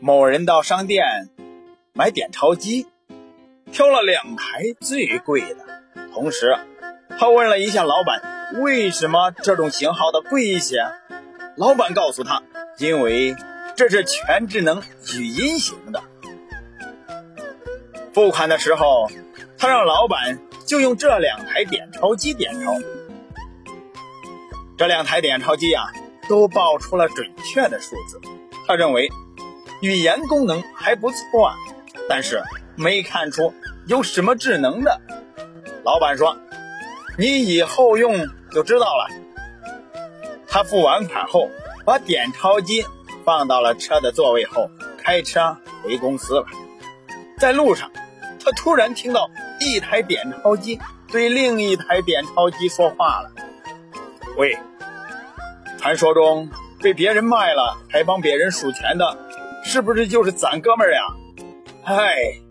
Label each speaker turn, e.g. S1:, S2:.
S1: 某人到商店买点钞机，挑了两台最贵的，同时他问了一下老板，为什么这种型号的贵一些？老板告诉他，因为这是全智能语音型的。付款的时候，他让老板就用这两台点钞机点钞。这两台点钞机啊，都报出了准确的数字。他认为语言功能还不错啊，但是没看出有什么智能的。老板说：“你以后用就知道了。”他付完款后，把点钞机放到了车的座位后，开车回公司了。在路上，他突然听到一台点钞机对另一台点钞机说话了：“喂，传说中被别人卖了还帮别人数钱的，是不是就是咱哥们儿呀？”嗨。